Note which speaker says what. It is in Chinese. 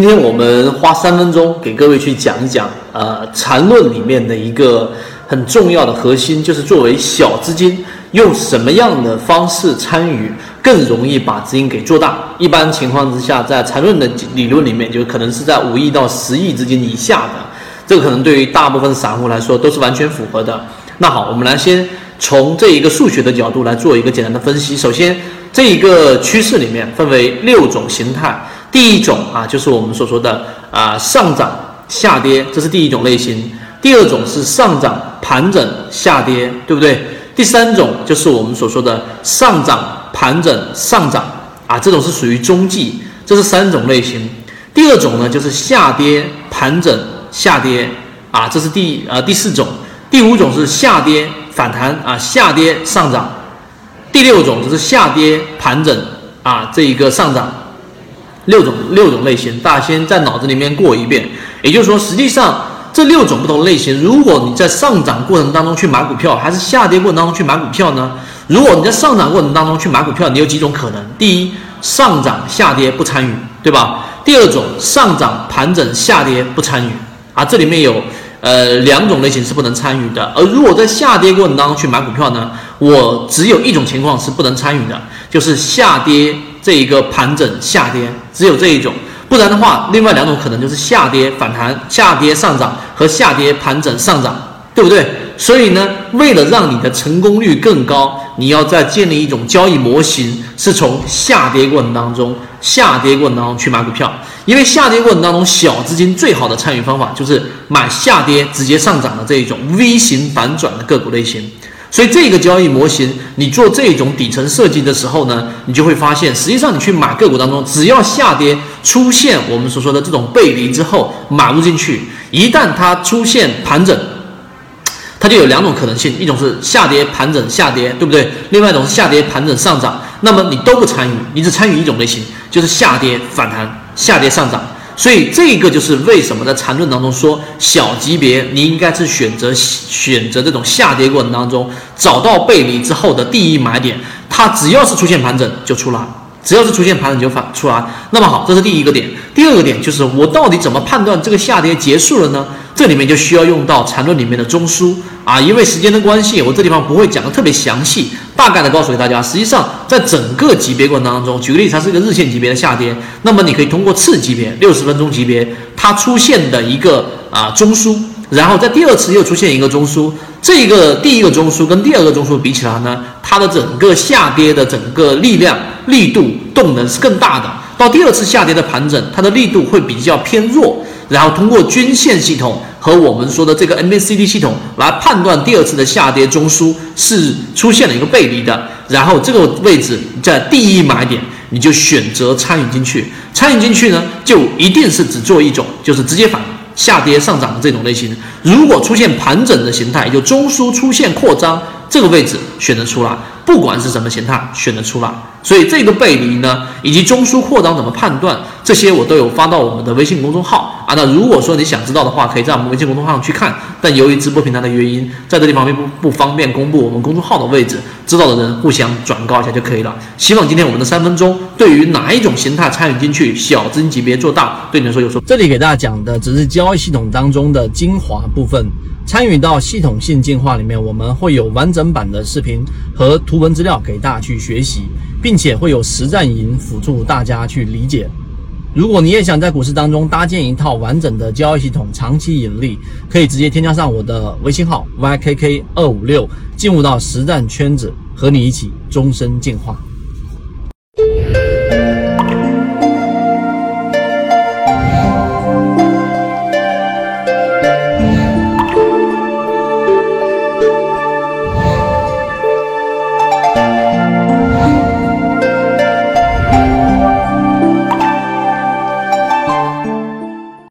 Speaker 1: 今天我们花三分钟给各位去讲一讲，呃，缠论里面的一个很重要的核心，就是作为小资金，用什么样的方式参与更容易把资金给做大。一般情况之下，在缠论的理论里面，就可能是在五亿到十亿资金以下的，这个可能对于大部分散户来说都是完全符合的。那好，我们来先从这一个数学的角度来做一个简单的分析。首先，这一个趋势里面分为六种形态。第一种啊，就是我们所说的啊上涨下跌，这是第一种类型。第二种是上涨盘整下跌，对不对？第三种就是我们所说的上涨盘整上涨啊，这种是属于中继，这是三种类型。第二种呢，就是下跌盘整下跌啊，这是第呃第四种。第五种是下跌反弹啊，下跌上涨。第六种就是下跌盘整啊，这一个上涨。六种六种类型，大家先在脑子里面过一遍。也就是说，实际上这六种不同类型，如果你在上涨过程当中去买股票，还是下跌过程当中去买股票呢？如果你在上涨过程当中去买股票，你有几种可能？第一，上涨下跌不参与，对吧？第二种，上涨盘整下跌不参与啊，这里面有呃两种类型是不能参与的。而如果在下跌过程当中去买股票呢，我只有一种情况是不能参与的，就是下跌。这一个盘整下跌只有这一种，不然的话，另外两种可能就是下跌反弹、下跌上涨和下跌盘整上涨，对不对？所以呢，为了让你的成功率更高，你要再建立一种交易模型，是从下跌过程当中、下跌过程当中去买股票，因为下跌过程当中小资金最好的参与方法就是买下跌直接上涨的这一种 V 型反转的个股类型。所以这个交易模型，你做这种底层设计的时候呢，你就会发现，实际上你去买个股当中，只要下跌出现我们所说的这种背离之后买入进去，一旦它出现盘整，它就有两种可能性，一种是下跌盘整下跌，对不对？另外一种是下跌盘整上涨，那么你都不参与，你只参与一种类型，就是下跌反弹下跌上涨。所以这个就是为什么在缠论当中说小级别你应该是选择选择这种下跌过程当中找到背离之后的第一买点，它只要是出现盘整就出来，只要是出现盘整就反出来。那么好，这是第一个点。第二个点就是我到底怎么判断这个下跌结束了呢？这里面就需要用到缠论里面的中枢啊，因为时间的关系，我这地方不会讲的特别详细，大概的告诉给大家。实际上，在整个级别过程当中，举个例子，它是一个日线级别的下跌，那么你可以通过次级别六十分钟级别它出现的一个啊中枢，然后在第二次又出现一个中枢，这个第一个中枢跟第二个中枢比起来呢，它的整个下跌的整个力量、力度、动能是更大的。到第二次下跌的盘整，它的力度会比较偏弱。然后通过均线系统和我们说的这个 MACD 系统来判断第二次的下跌中枢是出现了一个背离的，然后这个位置在第一买点你就选择参与进去，参与进去呢就一定是只做一种，就是直接反下跌上涨的这种类型。如果出现盘整的形态，就中枢出现扩张，这个位置选择出来。不管是什么形态，选择出来。所以这个背离呢，以及中枢扩张怎么判断，这些我都有发到我们的微信公众号啊。那如果说你想知道的话，可以在我们微信公众号上去看。但由于直播平台的原因，在这地方并不不方便公布我们公众号的位置，知道的人互相转告一下就可以了。希望今天我们的三分钟，对于哪一种形态参与进去，小资金级别做大，对你来说有说。
Speaker 2: 这里给大家讲的只是交易系统当中的精华部分。参与到系统性进化里面，我们会有完整版的视频和图文资料给大家去学习，并且会有实战营辅助大家去理解。如果你也想在股市当中搭建一套完整的交易系统，长期盈利，可以直接添加上我的微信号 ykk 二五六，进入到实战圈子，和你一起终身进化。